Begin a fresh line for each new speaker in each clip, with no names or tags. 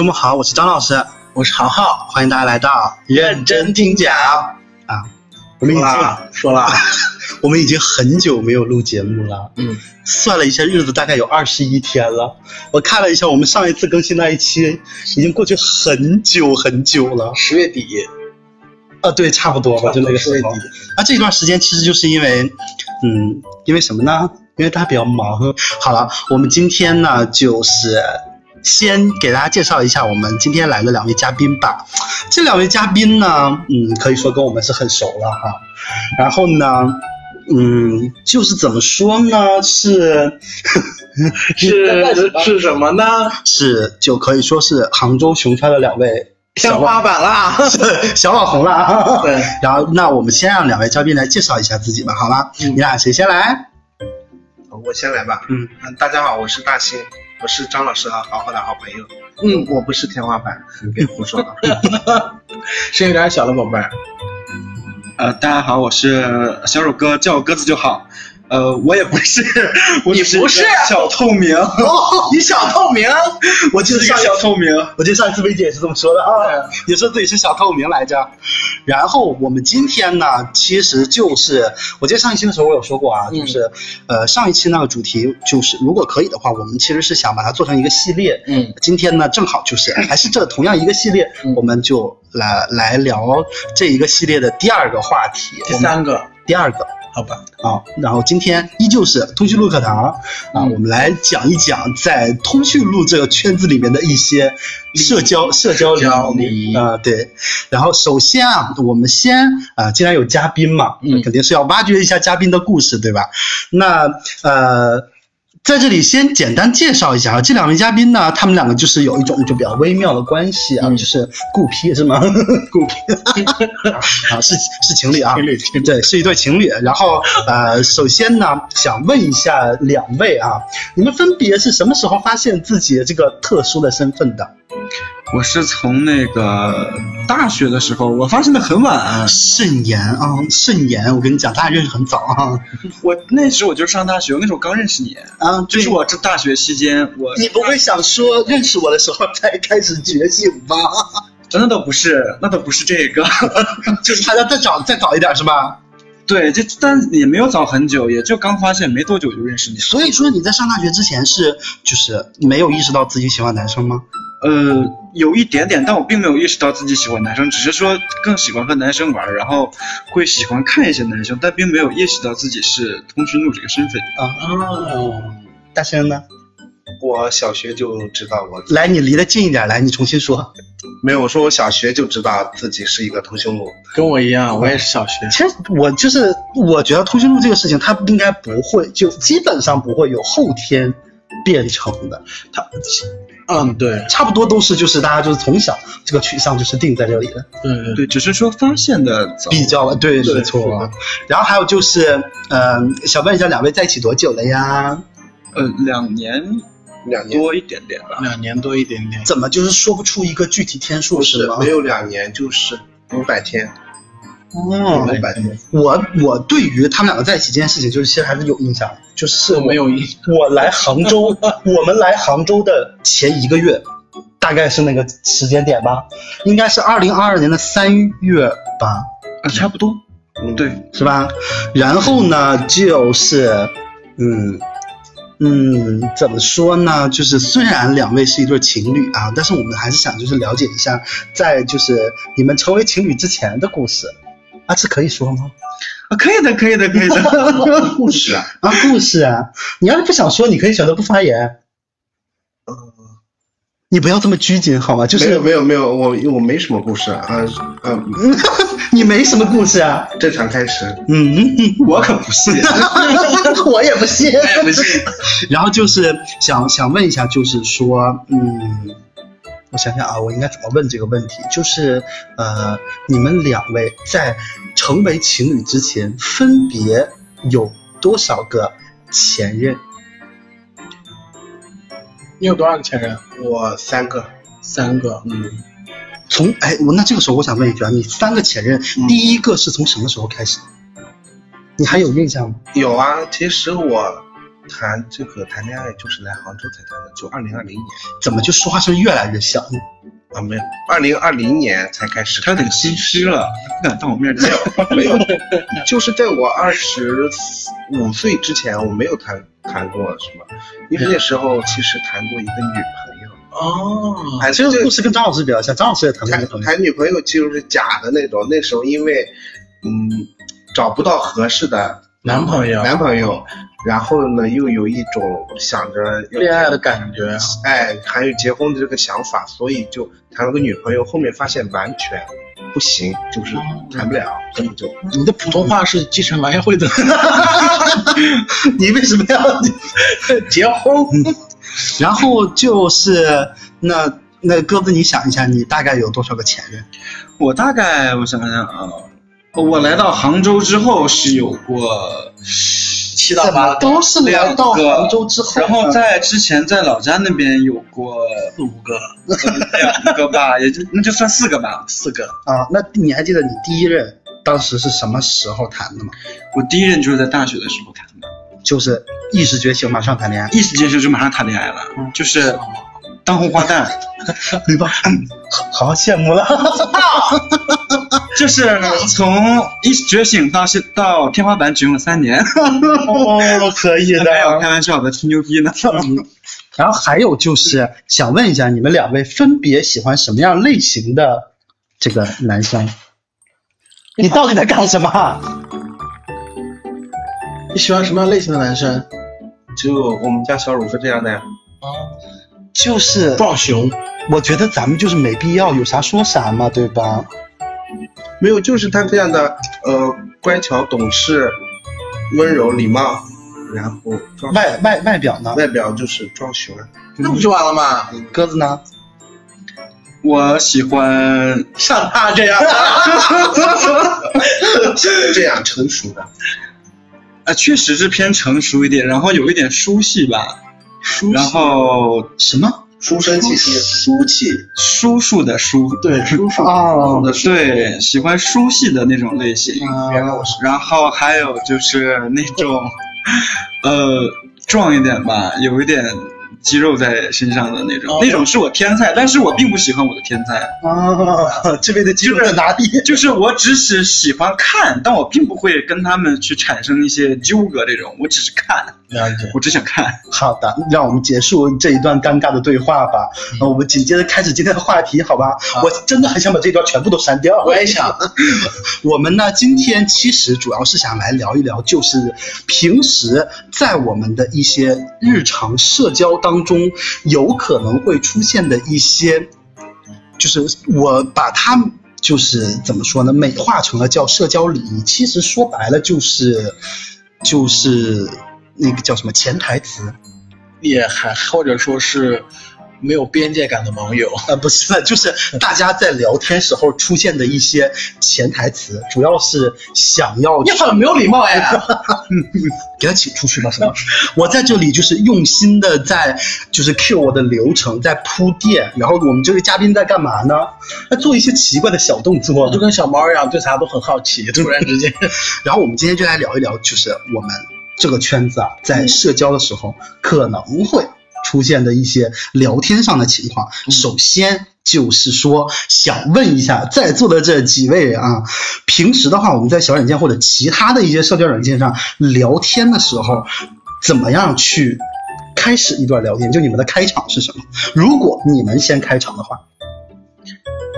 周末好，我是张老师，
我是豪豪，
欢迎大家来到认真听讲啊。我们已经
说了，
我们已经很久没有录节目了。
嗯，
算了一下日子，大概有二十一天了。我看了一下，我们上一次更新那一期已经过去很久很久了。
十月底，
啊，对，差不多吧，就那个时候。啊，这段时间其实就是因为，嗯，因为什么呢？因为大家比较忙。好了，我们今天呢，就是先给大家介绍一下我们今天来的两位嘉宾吧。这两位嘉宾呢，嗯，可以说跟我们是很熟了哈。然后呢，嗯，就是怎么说呢？是
是是什么呢？
是就可以说是杭州熊川的两位
天花板啦，
小网红啦。
对。
然后，那我们先让两位嘉宾来介绍一下自己吧，好吗？你俩谁先来？
我先来吧。
嗯
嗯，大家好，我是大兴，我是张老师和豪豪的好朋友。
嗯，
我不是天花板，你别胡说声
音有点小了宝贝儿。
呃，大家好，我是小乳哥，叫我鸽子就好。呃，我也不是，我
你不是
小透明，
你小透明，
我记得上一
小透明，
我记得上一次薇姐也是这么说的啊，也说自己是小透明来着。然后我们今天呢，其实就是我记得上一期的时候我有说过啊，就是呃上一期那个主题就是如果可以的话，我们其实是想把它做成一个系列。
嗯，
今天呢正好就是还是这同样一个系列，我们就来来聊这一个系列的第二个话题，
第三个，
第二个。
好吧，
啊，然后今天依旧是通讯录课堂啊，我们来讲一讲在通讯录这个圈子里面的一些社交社交礼仪啊，对。然后首先啊，我们先啊，既然有嘉宾嘛，
那，
肯定是要挖掘一下嘉宾的故事，对吧？那呃。在这里先简单介绍一下啊，这两位嘉宾呢，他们两个就是有一种就比较微妙的关系啊，就是顾批是吗？
顾批
啊，是是情侣啊，
情侣
对，是一对情侣。然后呃，首先呢，想问一下两位啊，你们分别是什么时候发现自己这个特殊的身份的？
我是从那个大学的时候，我发现的很晚。
慎言啊，慎言，我跟你讲，咱俩认识很早啊。
我那时候我就上大学，那时候刚认识你
啊，
就是我这大学期间，我
你不会想说认识我的时候才开始觉醒吧？
那倒不是，那倒不是这个，
就是还要再早再早一点是吧？
对，这但也没有早很久，也就刚发现没多久就认识你。
所以说你在上大学之前是就是没有意识到自己喜欢男生吗？
呃，有一点点，但我并没有意识到自己喜欢男生，只是说更喜欢和男生玩，然后会喜欢看一些男生，但并没有意识到自己是通讯录这个身份
啊。大仙呢？
我小学就知道我。
来，你离得近一点，来，你重新说。
没有，我说我小学就知道自己是一个通讯录，
跟我一样，我也是小学。
其实我就是，我觉得通讯录这个事情，它应该不会，就基本上不会有后天变成的。它。
嗯，对，
差不多都是，就是大家就是从小这个取向就是定在这里的，
对
对，只是说发现的
比较对，没错。然后还有就是，嗯，想问一下两位在一起多久了呀？
呃，两年，
两年
多一点点吧，
两年多一点点。
怎么就是说不出一个具体天数
是
吗？
没有两年，就是五百天。
哦。我我对于他们两个在一起这件事情，就是其实还是有印象，就是
没有印。
我来杭州，我们来杭州的前一个月，大概是那个时间点吧，应该是二零二二年的三月吧，
啊，差不多，
嗯，对，是吧？然后呢，就是，嗯嗯，怎么说呢？就是虽然两位是一对情侣啊，但是我们还是想就是了解一下，在就是你们成为情侣之前的故事。啊，这可以说吗？
啊，可以的，可以的，可以的。
故事啊，
啊，故事啊！你要是不想说，你可以选择不发言。
呃，
你不要这么拘谨好吗？就是
没有，没有，没有，我我没什么故事啊，嗯，
你没什么故事啊？
正常开始。
嗯，
我可不信，
我也不信，
我也不信。
然后就是想想问一下，就是说，嗯。我想想啊，我应该怎么问这个问题？就是呃，你们两位在成为情侣之前，分别有多少个前任？
你有多少个前任？
我三个，
三个。
嗯。
从哎，我那这个时候我想问一句啊，你三个前任，第一个是从什么时候开始？你还有印象吗？
有啊，其实我。谈这个谈恋爱就是来杭州才谈的，就二零二零年。
怎么就说话声越来越小？
啊，没有，二零二零年才开始。
他有点心虚了，不敢当我面讲。
没有，就是在我二十五岁之前，我没有谈谈过什么，因为那时候其实谈过一个女朋友。
哦，
哎，
这个故事跟张老师比较像，张老师也谈过女朋友。
谈谈女朋友就是假的那种，那时候因为嗯找不到合适的
男朋友，
男朋友，然后呢又有一种想着
恋爱的感觉，
哎，还有结婚的这个想法，所以就谈了个女朋友，后面发现完全不行，就是谈不了，根本就
你的普通话是继承王彦辉的，
你为什么要
结婚？
然后就是那那鸽子，你想一下，你大概有多少个前任？
我大概我想想啊，我来到杭州之后是有过
七到八，
都是来
两
到
个
杭州之后，
然后在之前在老家那边有过
四五个，
两个吧，也就那就算四个吧。
四个。
啊，那你还记得你第一任当时是什么时候谈的吗？
我第一任就是在大学的时候谈的，
就是意识觉醒，马上谈恋爱。
意识觉醒就马上谈恋爱了，就是当红花旦，
对吧？好好羡慕了。
就是从一觉醒到现到天花板只用了三年。
哦，可以的。
没有开玩笑的，吹牛逼呢。
然后还有就是想问一下，你们两位分别喜欢什么样类型的这个男生？你到底在干什么？
你喜欢什么样类型的男生？
就我们家小乳是这样的呀。
啊就是
壮熊，
我觉得咱们就是没必要有啥说啥嘛，对吧？
没有，就是他这样的，呃，乖巧懂事、温柔礼貌，然后
外外外表呢？
外表就是装熊，
那不就完了吗？
鸽子呢？
我喜欢
像他这样的，
这样成熟的。
啊，确实是偏成熟一点，然后有一点书系吧，然后
什么？
书生气息，
书气。
叔叔的叔，
对，叔叔
哦，
对，喜欢书系的那种类型。
原来我是
然后还有就是那种，呃，壮一点吧，有一点肌肉在身上的那种，
哦
那种是我天菜，但是我并不喜欢我的天菜，
啊，这边的肌肉在哪里？
就是我只是喜欢看，但我并不会跟他们去产生一些纠葛，这种我只是看，
了解。
我只想看。
好的，让我们结束这一段尴尬的对话吧。那、我们紧接着开始今天的话题，好吧？我真的很想把这段全部都删掉。
我也想，
我们呢，今天其实主要是想来聊一聊，就是平时在我们的一些日常社交当当中，有可能会出现的一些，就是我把它就是怎么说呢，美化成了叫社交礼仪。其实说白了就是就是那个叫什么潜台词。
也还或者说是没有边界感的网友，
呃，不是，就是大家在聊天时候出现的一些潜台词，主要是想要
你很没有礼貌哎。
给他请出去吧，是吗？我在这里就是用心的在就是 cue 我的流程，在铺垫，然后我们这位嘉宾在干嘛呢？在做一些奇怪的小动作
就。跟小猫一样，对啥都很好奇，突然之间，
然后我们今天就来聊一聊，就是我们这个圈子啊，在社交的时候可能会出现的一些聊天上的情况。首先就是说，想问一下在座的这几位啊，平时的话，我们在小软件或者其他的一些社交软件上聊天的时候，怎么样去开始一段聊天？就你们的开场是什么？如果你们先开场的话，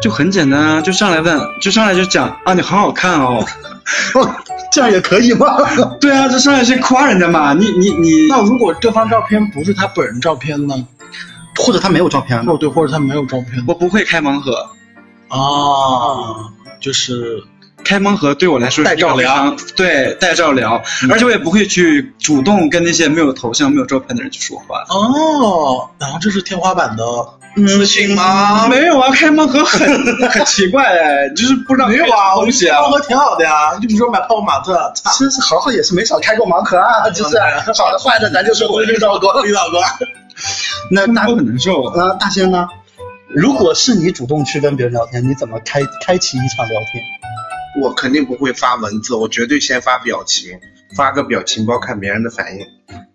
就很简单啊，就上来问，就上来就讲啊，你好好看哦。
哦，这样也可以吗？
对啊，就上来先夸人家嘛。你你你，
那如果这方照片不是他本人照片呢？
或者他没有照片呢
哦，？对，或者他没有照片
我不会开盲盒，
啊，就是
开盲盒对我来说是
照聊
一个非常，对，带照聊，而且我也不会去主动跟那些没有头像、没有照片的人去说话。
哦，然后这是天花板的
自信吗？没有啊，开盲盒很 很奇怪哎，就是不知道
没有啊，我
东西啊。
盲盒挺好的呀，就比如说买泡泡玛特，
其实豪豪也是没少开过盲盒啊，就是好的坏的，咱就说我遇到过。
遇到过。
那大
我很难受。
呃大仙呢？如果是你主动去跟别人聊天，你怎么开开启一场聊天？
我肯定不会发文字，我绝对先发表情，发个表情包看别人的反应，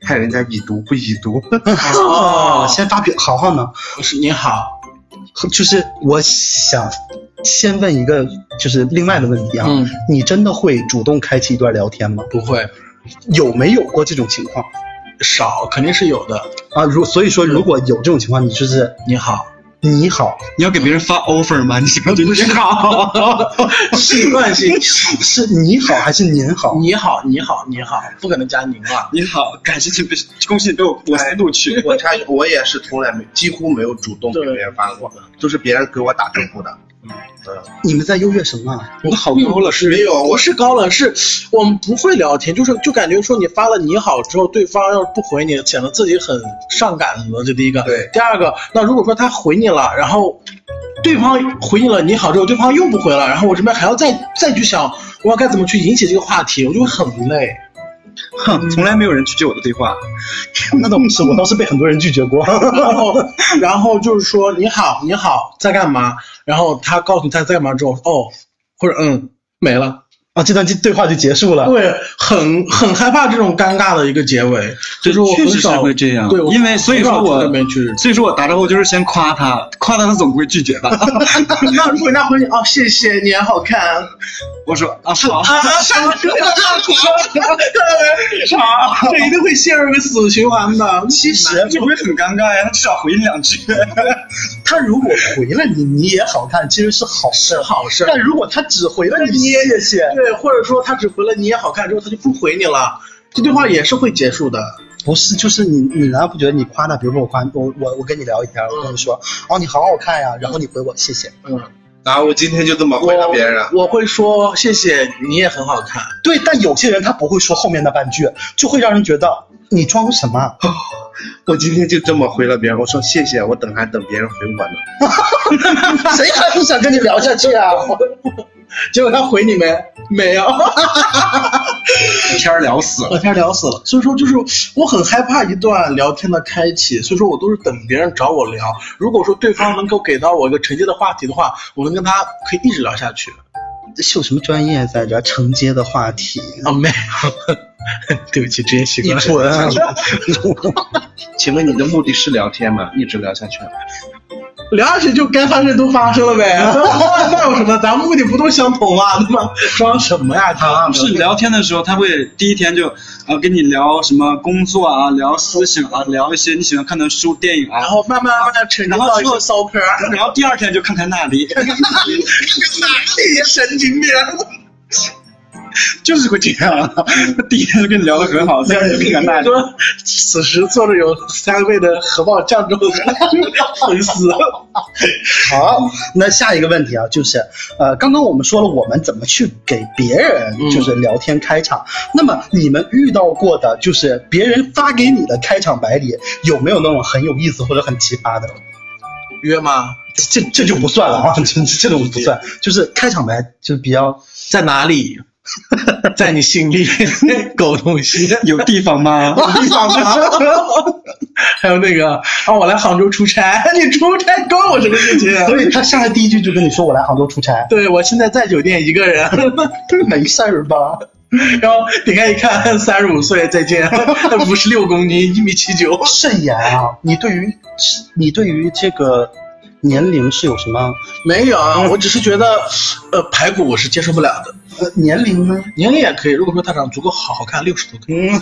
看人家已读不已读。
哦，先发表。豪豪呢？
我是你好，
就是我想先问一个，就是另外的问题啊，
嗯
你真的会主动开启一段聊天吗？
不会
有没有过这种情况
少，肯定是有的。
啊？如所以说，如果有这种情况，你就是
你好，
你好，
你要给别人发 offer 吗？你不你好，
习惯性。
是你好还是您好？
你好，你好，你好，不可能加您吧。
你好，感谢你被恭喜你被我我司录取。
我插一句，我也是从来没几乎没有主动给别人发过，都是别人给我打招呼的。嗯，
你们在优越什么啊？
我好高了，是
没有，
不
我
是高冷，是我们不会聊天，就是就感觉说你发了你好之后，对方要是不回你，显得自己很上赶子，这第一个。
对
第二个，那如果说他回你了，然后对方回你了你好之后，对方又不回了，然后我这边还要再再去想我要该怎么去引起这个话题，我就会很累。
哼，从来没有人拒绝我的对话。
那倒不是，我倒是被很多人拒绝过。
然后，然后就是说你好，你好，在干嘛？然后他告诉你他在干嘛之后，哦，或者嗯，没了。
啊，这段对话就结束了。
对，很很害怕这种尴尬的一个结尾，就是我
确实是
很少
会这样
对，
因为所以说我。所以说我打招呼就是先夸他，夸他他总不会拒绝吧？
那如果人家回你哦，谢谢你好好看，
我说啊好，
啥？这一定会陷入个死循环的。
其实
这不会很尴尬呀？他至少回你两句。
他如果回了你，你也好看，其实是好事。
好事。
但如果他只回了你，
你也
谢谢，
对，或者说他只回了你也好看之后，他就不回你了，这句话也是会结束的。
不是，就是你，你难道不觉得你夸他？比如说我夸我，我我跟你聊一天，我跟你说，哦，你好好看呀，然后你回我谢谢。
嗯，
然后我今天就这么回了别人。
我会说谢谢，你也很好看。
对，但有些人他不会说后面那半句，就会让人觉得你装什么？
我今天就这么回了别人，我说谢谢，我等还等别人回我呢。
谁还不想跟你聊下去啊？
结果他回你没？没有，
天儿聊死了。
聊天聊死了。所以说，就是我很害怕一段聊天的开启，所以说我都是等别人找我聊。如果说对方能够给到我一个承接的话题的话，我能跟他可以一直聊下去。
是有什么专业在这承接的话题？
啊，没有，对不起，职业习
一
惯。
准。
请问你的目的是聊天吗？一直聊下去。
聊下去就该发生都发生了呗，那有什么？咱目的不都相同吗？对吧？装什么呀？他
是聊天的时候，他会第一天就啊跟你聊什么工作啊，聊思想啊，聊一些你喜欢看的书、电影啊，
然后慢慢慢慢沉浸到一个骚嗑，
然后第二天就看看那里，
看看哪里呀神经病，
就是会这样。他第一天就跟你聊得很好，第二天就看看那里。
说 此时坐着有三位的核爆酱肉的粉丝。
好，那下一个问题啊，就是呃，刚刚我们说了我们怎么去给别人就是聊天开场，那么你们遇到过的就是别人发给你的开场白里有没有那种很有意思或者很奇葩的？
约吗？
这这就不算了啊，这这种不算，就是开场白就比较
在哪里？在你心里，狗东西，
有地方吗？
有地方吗？还有那个啊，我来杭州出差，你出差关我什么事情？
所以他上来第一句就跟你说我来杭州出差，
对我现在在酒店一个人，
没事儿吧？
然后点开一看，三十五岁，再见，五十六公斤，一米七九。
慎言啊！你对于你对于这个年龄是有什么？
没有，啊，我只是觉得，呃，排骨我是接受不了的。
呃，年龄呢？
年龄也可以，如果说他长得足够好好看，六十多可以。
嗯，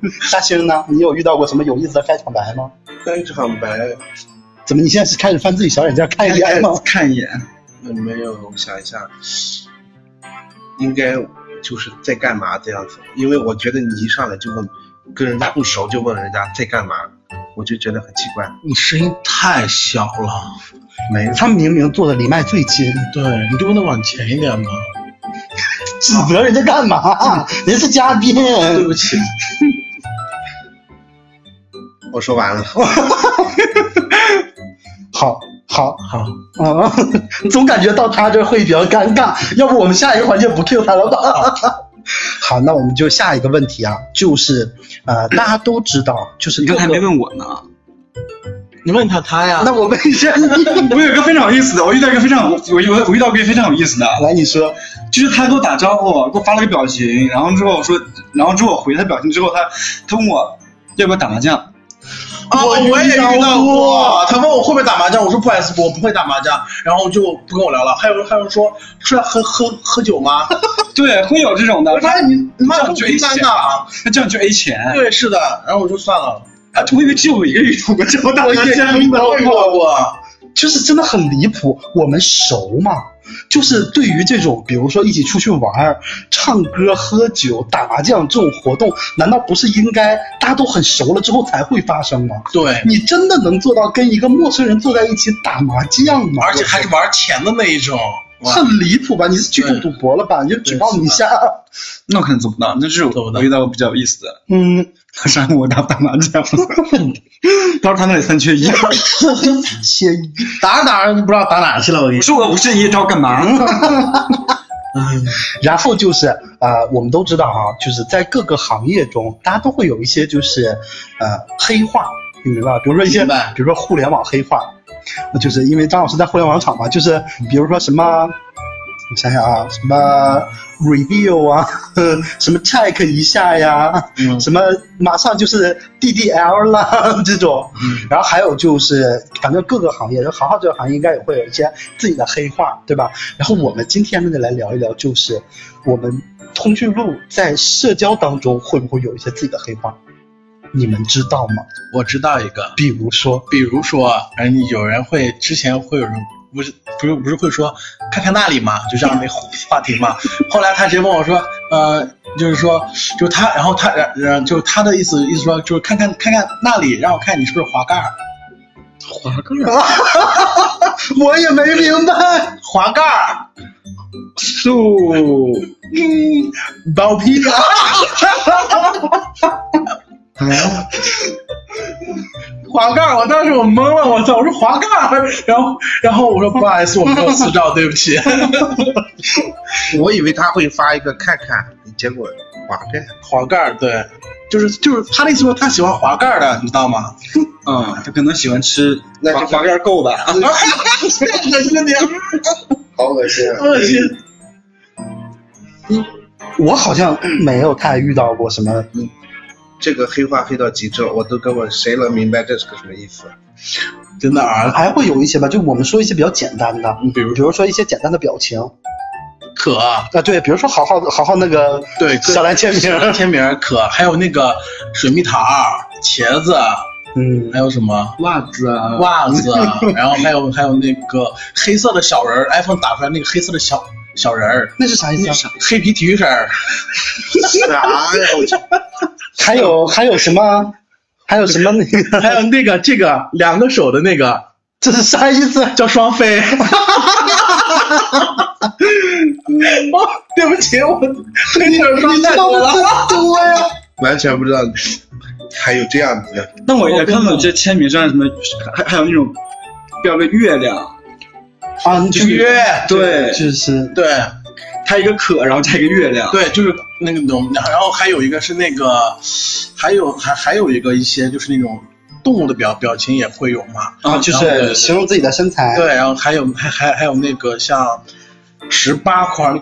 大星呢？你有遇到过什么有意思的开场白吗？
开场白
怎么你现在是开始翻自己小软件看一眼吗？
看一眼，
嗯没有，我想一下，应该就是在干嘛这样子，因为我觉得你一上来就问，跟人家不熟就问人家在干嘛，我就觉得很奇怪。
你声音太小了，
没有，
他明明坐的离麦最近，
对你就不能往前一点吗？
指责人家干嘛？人家是嘉宾。
对不起，
我说完了。
好，好，
好，
啊，总感觉到他这会比较尴尬，要不我们下一个环节不 Q 他了吧？好，那我们就下一个问题啊，就是呃，大家都知道，就是
你刚才没问我呢。
你问他他呀。
那我问一下你，
我有一个非常有意思的，我遇到一个非常我我我遇到过一个非常有意思的，
来你说，
就是他给我打招呼，给我发了个表情，然后之后我说，然后之后我回他表情之后，他他问我要不要打麻将，
啊，
我
我也遇到过
过。
他问我会不会打麻将，我说不好意思，我不会打麻将，然后就不跟我聊了。还有还有人说出来喝喝喝酒吗？
对，会有这种的
我，发现你你妈
这样就
有低
A 钱
三的。
那这样就 A 钱。
对，是的，然后我就算了。
啊，我以为只有我一个遇到过这么大的钱。
遇到过，
就是真的很离谱。我们熟嘛，就是对于这种，比如说一起出去玩儿、唱歌、喝酒、打麻将这种活动，难道不是应该大家都很熟了之后才会发生吗？
对，
你真的能做到跟一个陌生人坐在一起打麻将吗？
而且还是玩钱的那一种。
很离谱吧？你是聚众赌博了吧？你就举报你一下。
那我可能做不到，那是我遇到过比较有意思的。
嗯，
他上来问我打打麻将，到时他那里三缺一，
切一。
打着打着就不知道打哪去了，我跟你
我说我五十一，他要干嘛？
然后就是呃，我们都知道哈、就是在各个行业中，大家都会有一些就是呃黑话，你明白吧？比如说一些，比如说互联网黑话，就是因为张老师在互联网厂嘛，就是比如说什么，我想想啊，什么 review 啊，什么 check 一下呀，
嗯
什么马上就是 DDL 啦这种，
嗯
然后还有就是，反正各个行业，行号这个行业应该也会有一些自己的黑话，对吧？然后我们今天呢，就来聊一聊，就是我们通讯录在社交当中会不会有一些自己的黑话？你们知道吗？
我知道一个，
比如说，
比如说，嗯，有人会之前会有人不是不是不是会说看看那里嘛，就这样的话题嘛。后来他直接问我说，呃，就是说，就他，然后他，呃，就他的意思意思说，就是看看看看那里，让我看你是不是滑盖儿，
滑盖儿，
我也没明白。
滑盖儿，
树
嗯，包皮啊。滑盖儿，我当时我懵了，我操！我说滑盖儿，然后然后我说不好意思，我没有私照，对不起。
我以为他会发一个看看，结果滑盖。
滑盖儿，对，就是就是他那意思说他喜欢滑盖儿的，你知道吗？
嗯，他可能喜欢吃
那是
滑滑盖儿够吧？
恶心你，
好恶心啊！
恶心。
我好像没有太遇到过什么，
这个黑化黑到极致，我都根本谁能明白这是个什么意思？
真的啊，
还会有一些吧，就我们说一些比较简单的，
比如
比如说一些简单的表情。
可
啊，对，比如说好好好好那个
对
小蓝签名，
签名可，还有那个水蜜桃、茄子，
嗯。
还，有什么？
袜子啊，
袜子，然后还有还有那个黑色的小人儿，iPhone 打出来那个黑色的小小人儿，
那是啥意思啊？
黑皮 T 恤儿，
啥呀？我去！
还有还有什么？还有什么那个？
还有那个这个两个手的那个
这是啥意思？
叫双飞。哦，对不起，我黑你耳刷太多了。
多呀！
完全不知道还有这样子的。
那我也看到有些签名上什么，还还有那种标个月亮，
啊，就是
月
对
就是
对
它一个可，然后加一个月亮。
对，就是那个种，然后还有一个是那个，还有还还有一个一些就是那种动物的表表情也会有嘛。
啊，就
然后对
是形容自己的身材。
对，然后还有还还还有那个像十八块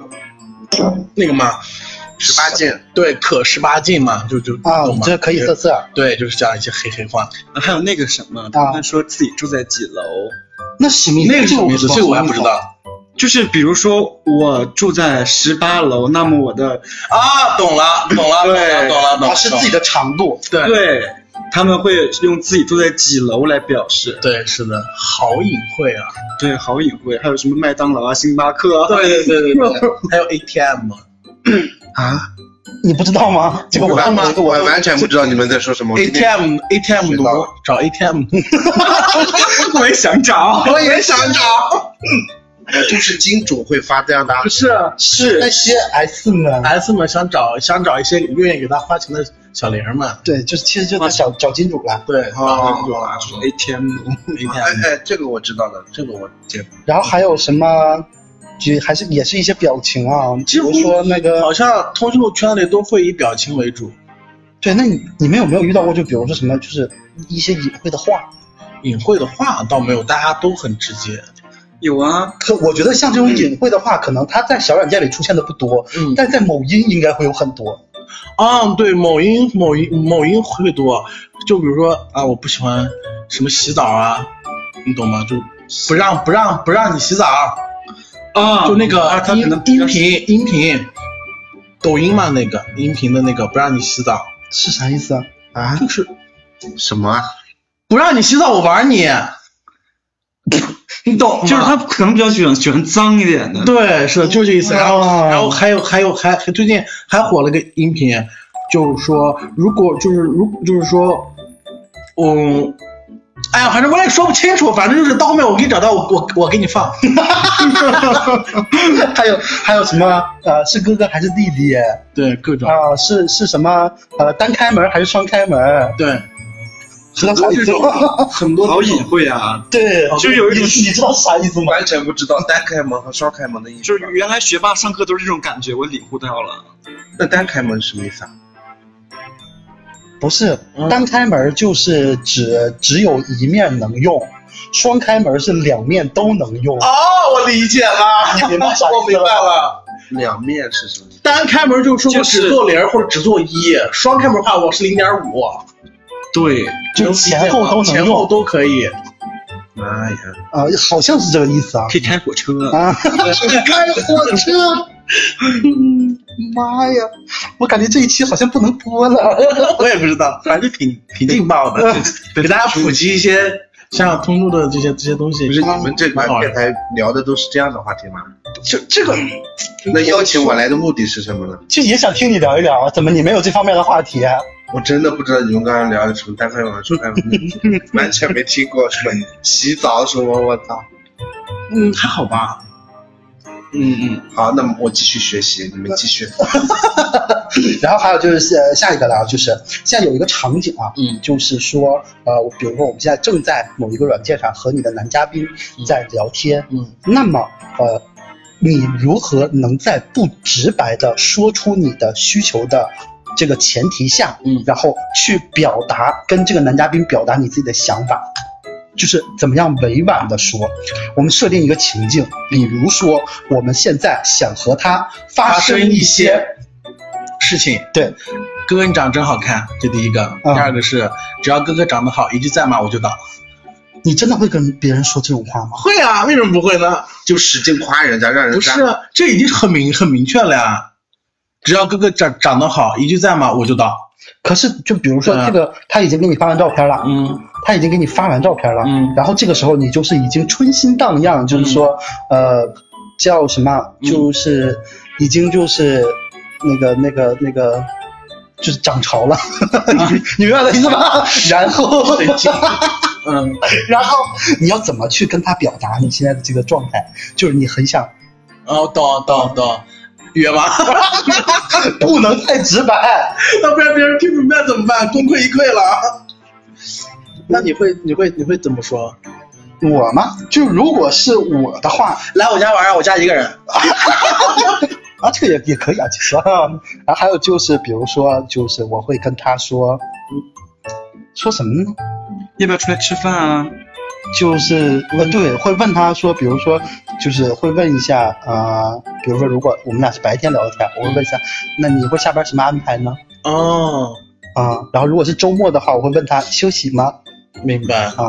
那个嘛，
十八禁，
对，可十八禁嘛，就就
啊这可以色色。
对，就是这样一些黑黑话。
还有那个什么，他们说自己住在几楼，
那什么意思？
那个是什么意思？这个我还不知。道
就是比如说我住在十八楼，那么我的
啊，懂了，懂了，懂了，
对
懂了，懂了。
啊，是自己的长度。
对
对，他们会用自己住在几楼来表示，
对，是的，好隐晦啊。
对，好隐晦。还有什么麦当劳啊、星巴克啊，
对对对对对，还有 ATM。
啊？你不知道吗？这 个我
完
这个我
我完全不知道你们在说什么。
ATM ATM 找 ATM，
我也想找。
我也想找。
呃 就是金主会发这样的，
不是
是那些 S 们
，S 们想找想找一些愿意给他花钱的小玲儿们。
对，就是其实就在找找金主了。
对，
哦
找金主
哦
了。
ATM
哎这个我知道的，这个我接过。
然后还有什么？就还是也是一些表情啊，比
几乎
如说那个
好像通讯录圈里都会以表情为主，
对，那你你们有没有遇到过？就比如说什么，就是一些隐晦的话。
隐晦的话倒没有，大家都很直接。
有啊，
可我觉得像这种隐晦的话，可能它在小软件里出现的不多，
嗯
但在某音应该会有很多。
啊，对，某音某音某音会多，就比如说啊，我不喜欢什么洗澡啊，你懂吗？就不让不让不让你洗澡，
啊
就那个
啊，他
音
可能
音频音频，抖音嘛那个音频的那个不让你洗澡，
是啥意思啊？
啊？
就是
什么啊？
不让你洗澡，我玩你，你懂吗？
就是他可能比较喜欢喜欢脏一点的。
对，是的就这意思。然后，
哦
然后还有还有还还最近还火了个音频，就是说如果就是如就是说，嗯，哎呀，反正我也说不清楚，反正就是到后面我给你找到，我我我给你放。
还有还有什么？呃，是哥哥还是弟弟？
对，各种
啊、是是什么？呃，单开门还是双开门？
对，
知道啥意思吗？
很多
好隐晦啊！
对，
就是有一种
你你知道啥意思吗？
完全不知道单开门和双开门的意思。
就是原来学霸上课都是这种感觉，我领悟到了。
那单开门是什么意思啊？
不是
嗯
单开门就是只只有一面能用，双开门是两面都能用。
哦，我理解了，
你明白啥意思了
我明白了。
两面是什么意思？
单开门就是说我
就
只做零或者只做一，双开门的话我是零点五，
对，
就前后都能
前后
用
都可以。
妈呀！
啊、好像是这个意思啊。
可以开火车。
啊，开火车！妈呀，我感觉这一期好像不能播了。
我也不知道，反正挺挺劲爆的，给大家普及一些像通路的这些这些东西。
不是你们这款电台聊的都是这样的话题吗？
就这个，
那邀请我来的目的是什么呢？
就也想听你聊一聊啊，怎么你没有这方面的话题、啊？
我真的不知道你们刚刚聊的什么单开门、双开门，完全没听过什么 洗澡什么，我操！
嗯，还好吧。
嗯嗯，
好，那么我继续学习，你们继续。
然后还有就是下下一个了啊，就是现在有一个场景啊，
嗯
就是说呃，比如说我们现在正在某一个软件上和你的男嘉宾在聊天，
嗯
那么呃，你如何能在不直白的说出你的需求的这个前提下，
嗯
然后去表达跟这个男嘉宾表达你自己的想法，就是怎么样委婉的说。我们设定一个情境，比如说我们现在想和他发
发生一
些
些事情。
对
哥哥你长得真好看，这第一个。
嗯
第二个是，只要哥哥长得好，一句在吗我就倒。
你真的会跟别人说这种话吗？
会啊，为什么不会呢？
就使劲夸人家，让人家
不是，啊这已经很明很明确了呀。只要哥哥长长得好，一句在吗我就到。
可是就比如说
嗯
这个，他已经给你发完照片了，
嗯
他已经给你发完照片了，
嗯
然后这个时候你就是已经春心荡漾，就是说，呃，叫什么，
嗯
就是已经就是那个那个那个。就是涨潮了，你 你明白我的意思吗？然后，
嗯，
然后你要怎么去跟他表达你现在的这个状态？就是你很想，
哦，懂懂懂，约吗？
不能太直白，
要不然别人听不明白怎么办？功亏一篑了。那你会你会你会怎么说？
我吗？就如果是我的话，
来我家玩啊，我家一个人。
啊，这个也也可以啊，其实。然后还有就是，比如说，就是我会跟他说，嗯，说什么呢？
要不要出来吃饭啊？
就是呃，对，会问他说，比如说，就是会问一下，呃，比如说，如果我们俩是白天聊天，我会问一下，那你会下班什么安排呢？
哦，
啊、然后如果是周末的话，我会问他休息吗？
明白。
啊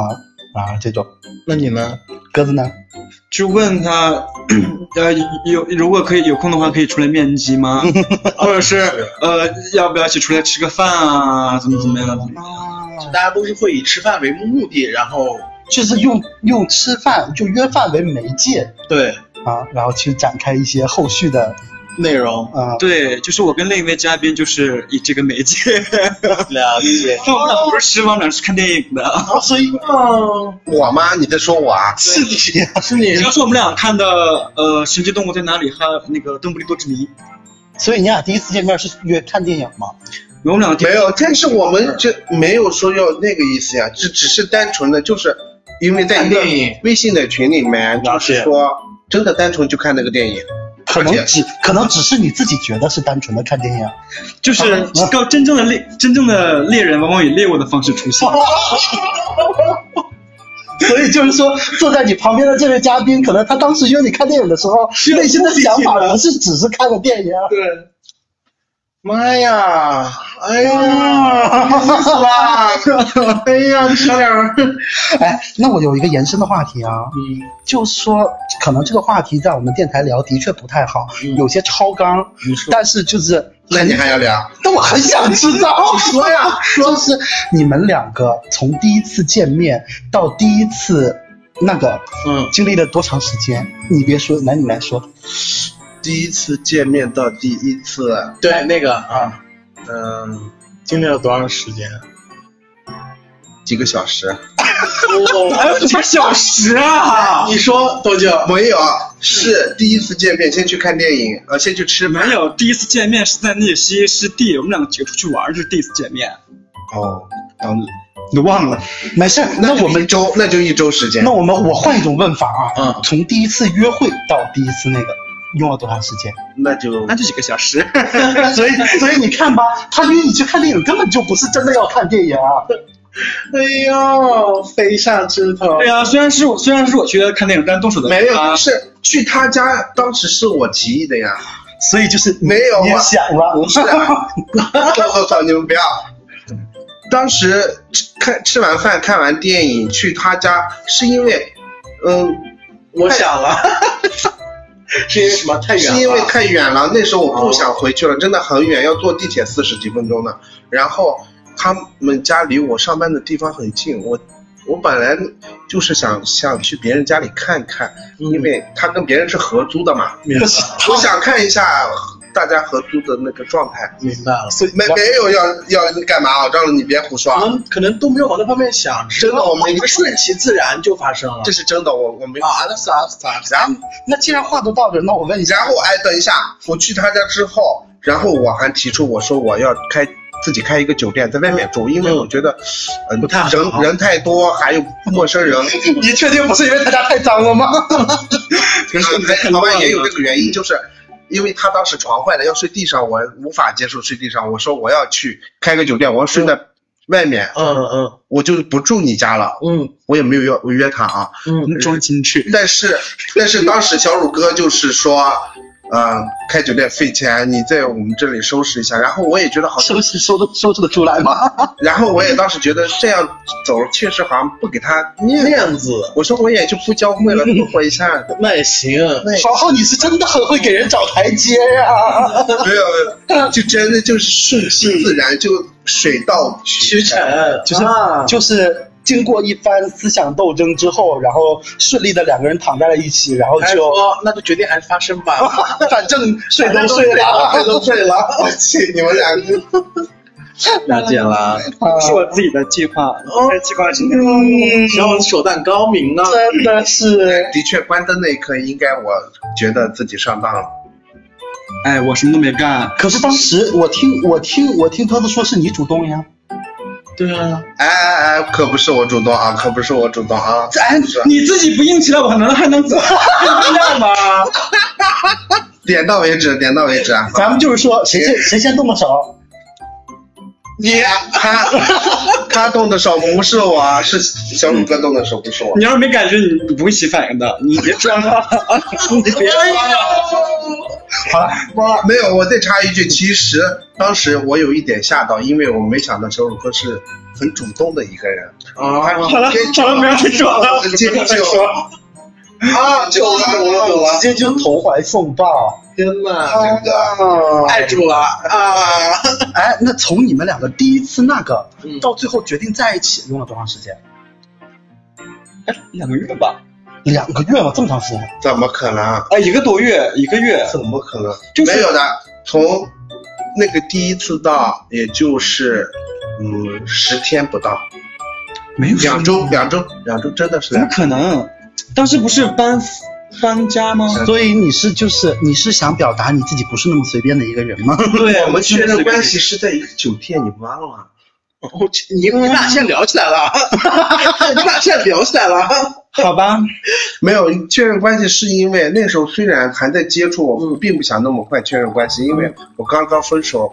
啊，这种。
那你呢？
鸽子呢？
就问他，呃，有如果可以有空的话，可以出来面基吗？或者是呃，要不要一起出来吃个饭啊？怎么怎么样？怎么样
啊，
大家都是会以吃饭为目的，然后
就是用用吃饭就约饭为媒介
对
啊，然后去展开一些后续的
内容
啊。
对，就是我跟另一位嘉宾就是以这个媒介，
了解。
我们俩不是吃饭，俩是看电影的。
所以
哦，
我吗？你在说我啊？
是你，
是你
主要是我们俩看的呃《神奇动物在哪里》和那个《邓布利多之谜》，
所以你俩第一次见面是约看电影吗？
我们俩
没有，但是我们就没有说要那个意思呀，这只是单纯的就是因为在一个
看电影
微信的群里面，就是说真的单纯就看那个电影。
可能只可能只是你自己觉得是单纯的看电影，
就是高真正的猎真正的猎人，往往以猎物的方式出现。
所以就是说，坐在你旁边的这位嘉宾，可能他当时约你看电影的时候，内心的想法不是只是看个电影，
对，妈呀！哎呀，死了！哎呀，这小脸儿，
哎，那我有一个延伸的话题啊，
嗯，
就是说，可能这个话题在我们电台聊的确不太好，
嗯
有些超纲，但是就是，
那你还要聊？
但我很想知道，
说呀，
就是你们两个从第一次见面到第一次那个
嗯，
经历了多长时间？你别说，来你来说。
第一次见面到第一次，
对，那个啊，
嗯，
经历了多长时间？
几个小时？
还有几个小时啊！
你说多久？
没有，是第一次见面，先去看电影，呃，先去吃饭
没。有，第一次见面是在那西湿地，我们两个几个出去玩，这是第一次见面。
哦，当
你忘了？没事，那
就
我们
一周，那就一周时间
那。我们我换一种问法啊，
嗯
从第一次约会到第一次那个用了多长时间？
那就
那就几个小时。
所以所以你看吧，他约你去看电影根本就不是真的要看电影啊。
哎呦，飞上枝头
对啊，虽然是我虽然是我去看电影，但动手的
没有，
啊
是去他家，当时是我提议的呀。
所以就是
没有
你想了，
不是啊，我操，你们不要。当时吃看吃完饭看完电影去他家，是因为，嗯，
我想了，是因为什么？太远了。
是因为太远了，那时候我不想回去了，真的很远，要坐地铁四十几分钟呢。然后他们家离我上班的地方很近，我我本来就是想想去别人家里看看，因为他跟别人是合租的嘛，我想看一下大家合租的那个状态。
明白了。
所以
没没有要要干嘛啊？张了你别胡说啊，
可能可能都没有往那方面想，
真的我没
们顺其自然就发生了。
这是真的，我我没
啊，那啥啥
然后
那既然话都到这，那我问一下，
然后哎，等一下，我去他家之后，然后我还提出我说我要开自己开一个酒店，在外面住，因为我觉得，呃，
不太好
人人太多，还有陌生人，
你确定不是因为他家太脏了吗？
可是好吧，也有这个原因，就是因为他当时床坏了，要睡地上，我无法接受睡地上，我说我要去开个酒店，我要睡在外面，
嗯嗯。
嗯我就不住你家了，
嗯。
我也没有约我约他啊，
嗯。
装进去。
但是但是当时小乳哥就是说，呃，开酒店费钱，你在我们这里收拾一下。然后我也觉得好像，
收拾收得收拾得出来吗？
然后我也当时觉得这样走确实好像不给他面子。
面子
我说我也就不教会了，凑合一下。
那也行。
豪豪，你是真的很会给人找台阶啊！
没有，没有就真的就是顺其自然，就水到渠成。
就是
啊
就是经过一番思想斗争之后，然后顺利的两个人躺在了一起，然后就
那就决定还是发生吧。
反正睡都睡了，
睡都睡了。
我去，你们俩个
了解了，是我自己的计划，在计划性。
小伙子手段高明呢！
真的是
的确关灯那一刻，应该我觉得自己上当了。
哎，我什么都没干，
可是当时我听我听我听鸽子说是你主动呀，
对啊，
哎哎哎，可不是我主动啊，可不是我主动啊。
哎，
是
你自己不硬起来，我还能还能怎么样吗？
点到为止，点到为止啊。
咱们就是说谁先谁先动的手，
你他 他动的手不是我，是小鲁哥动的手，不是我。
你要是没感觉，你你不会起反应的，你别装了，你别装了。
好了，
没有，我再插一句，其实当时我有一点吓到，因为我没想到小鲁哥是很主动的一个人。
啊，
好了好了，不要再说了。
接着说啊，走了走了走了，
直接就投怀送抱。
天哪，
这个
爱住了啊！
哎，那从你们两个第一次那个
嗯
到最后决定在一起，用了多长时间？
哎，两个月吧，
两个月了，这么长时间？
怎么可能？
哎，一个多月，一个月，
怎么可能？
就是
没有的，从那个第一次到，也就是嗯十天不到，
没有
两周，两周，两周，真的是
怎么。可能？当时不是搬搬家吗？
所以你是就是你是想表达你自己不是那么随便的一个人吗？
对，
我们确认关系是在一个酒店，你忘了？
你你俩现在聊起来了，你俩现在聊起来了。
好吧，
没有确认关系，是因为那时候虽然还在接触，我并不想那么快确认关系，因为我刚刚分手，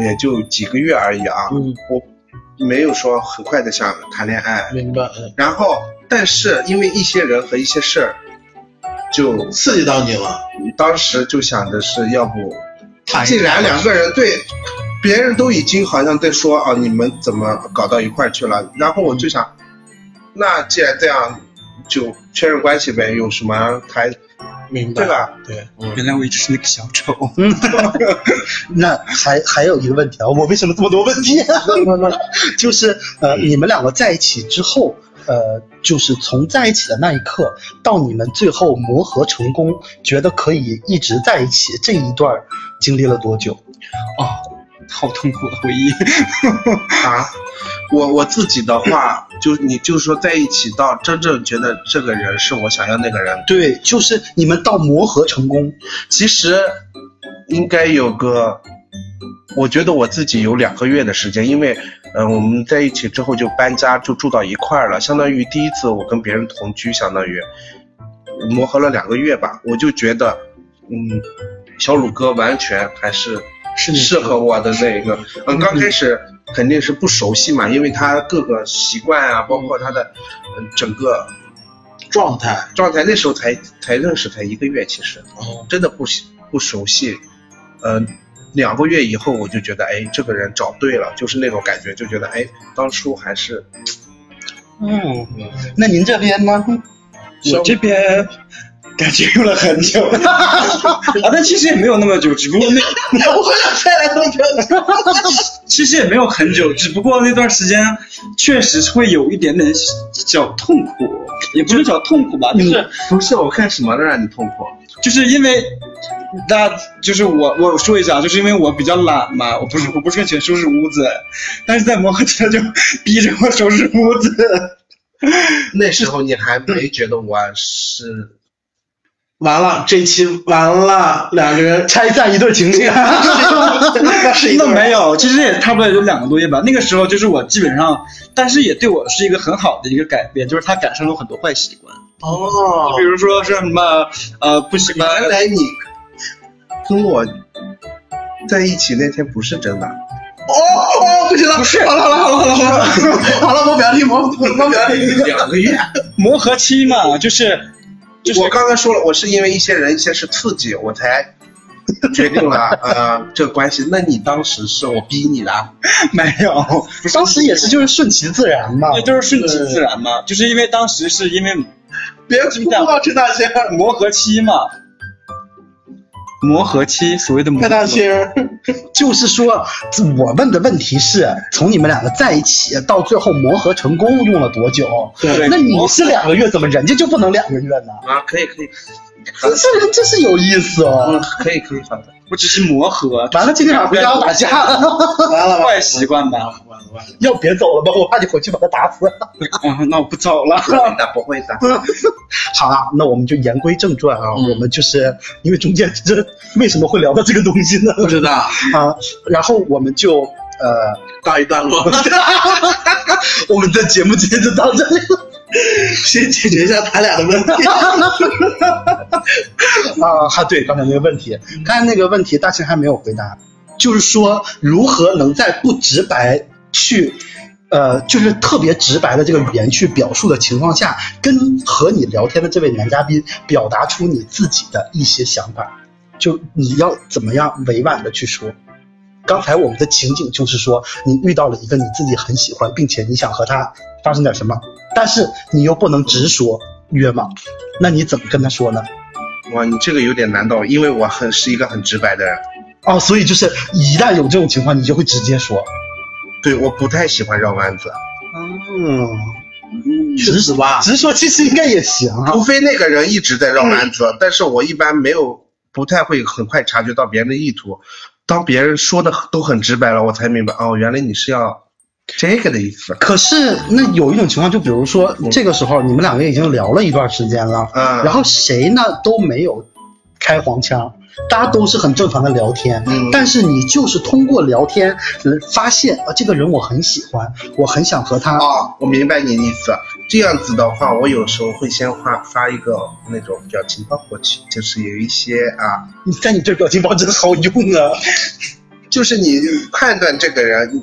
也就几个月而已啊，
嗯
我没有说很快的想谈恋爱。
明白，嗯
然后，但是因为一些人和一些事儿，就
刺激到你了。
当时就想着是，要不既然两个人对，别人都已经好像在说啊，你们怎么搞到一块儿去了？然后我就想，那既然这样，就确认关系呗，有什么还
明白
对吧？
对，
原来我一直是那个小丑。
嗯，那还还有一个问题啊，我为什么这么多问题？就是呃，你们两个在一起之后，呃，就是从在一起的那一刻到你们最后磨合成功，觉得可以一直在一起，这一段经历了多久？
哦，好痛苦的回忆。
啊，我我自己的话，就你就是说在一起到真正觉得这个人是我想要那个人，
对，就是你们到磨合成功，
其实应该有个，我觉得我自己有两个月的时间，因为嗯、呃我们在一起之后就搬家，就住到一块儿了，相当于第一次我跟别人同居，相当于磨合了两个月吧，我就觉得嗯，小鲁哥完全还是
是
适合我的那个，嗯，刚开始肯定是不熟悉嘛，因为他各个习惯啊，包括他的嗯整个
状态。
状态，那时候才才认识才一个月，其实。
哦，
真的不不熟悉，嗯，两个月以后我就觉得，哎，这个人找对了，就是那种感觉，就觉得，哎，当初还是
嗯，那您这边呢？
我这边感觉用了很久，啊，但其实也没有那么久，只不过那
我想再来多久？
其实也没有很久，只不过那段时间确实会有一点点小痛苦，也不是小痛苦吧，就是
不是我干什么了让你痛苦？
就是因为，大家就是我我说一下，就是因为我比较懒嘛，我不是我不是很喜欢收拾屋子，但是在磨合期就逼着我收拾屋子。
那时候你还没觉得我是
完了，这期完了，两个人
拆散一对情侣，
是一对
那没有，其实也差不多也就两个多月吧。那个时候就是我基本上，但是也对我是一个很好的一个改变，就是他改善了很多坏习惯，
哦
比如说是什么呃不喜欢
原来你跟我在一起那天不是真的，
哦，不行了，
不是
好了好了好了好了好了，好了，我不要听，我我不要听。
两个月。
磨合期嘛，就是就是
我刚刚说了，我是因为一些人一些事刺激，我才 决定了呃这个关系。那你当时是我逼你的啊？
没有，
当时也是就是顺其自然嘛。
也就是顺其自然嘛，就是因为当时是因为
别哭啊，陈大仙，
磨合期嘛。磨合期，所谓的磨
陈大仙，
就是说，我问的问题是从你们两个在一起到最后磨合成功用了多久？
对
那你是两个月，怎么人家就不能两个月呢？
啊，可以可以，
这这人真是有意思
嗯
哦。，
可以可以，反正。
我只是磨合，
完了，今天晚上回家要打架了，
完了
坏习惯吧。
完了完了，
要别走了吧？我怕你回去把他打死。
嗯，那我不走了。
不会的，不会的。
好了，那我们就言归正传啊，
嗯
我们就是因为中间这为什么会聊到这个东西呢？
不知道，
啊，然后我们就呃，
告一段落，
我们的节目今天就到这里了。
先解决一下他俩的问题。
啊，哈，对，刚才那个问题，刚才那个问题大庆还没有回答，就是说如何能在不直白去，呃，就是特别直白的这个语言去表述的情况下，跟和你聊天的这位男嘉宾表达出你自己的一些想法，就你要怎么样委婉的去说。刚才我们的情景就是说，你遇到了一个你自己很喜欢，并且你想和他发生点什么，但是你又不能直说约吗？那你怎么跟他说呢？
哇，你这个有点难到，因为我很是一个很直白的人，
哦，所以就是一旦有这种情况，你就会直接说。
对，我不太喜欢绕弯子，
嗯，
去死吧！
直说其实应该也行啊。
除非那个人一直在绕弯子，但是我一般没有，不太会很快察觉到别人的意图。当别人说的都很直白了，我才明白，哦，原来你是要这个的意思。
可是那有一种情况，就比如说这个时候你们两个已经聊了一段时间了，
嗯
然后谁呢都没有开黄腔，大家都是很正常的聊天，
嗯
但是你就是通过聊天呃发现啊这个人我很喜欢，我很想和他。
哦，我明白你的意思。这样子的话，我有时候会先发发一个那种表情包过去，就是有一些啊，
你在你这表情包真的好用啊！
就是你判断这个人